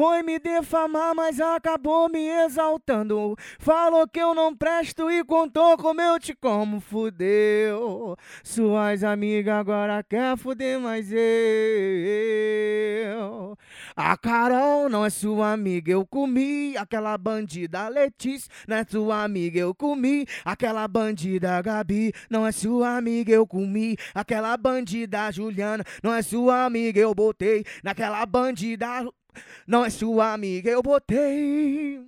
Foi me defamar, mas acabou me exaltando. Falou que eu não presto e contou como eu te como. Fudeu. Suas amigas agora quer fuder mais eu. A Carol não é sua amiga, eu comi. Aquela bandida Letícia não é sua amiga, eu comi. Aquela bandida Gabi não é sua amiga, eu comi. Aquela bandida Juliana não é sua amiga, eu botei. Naquela bandida não é sua amiga, eu botei.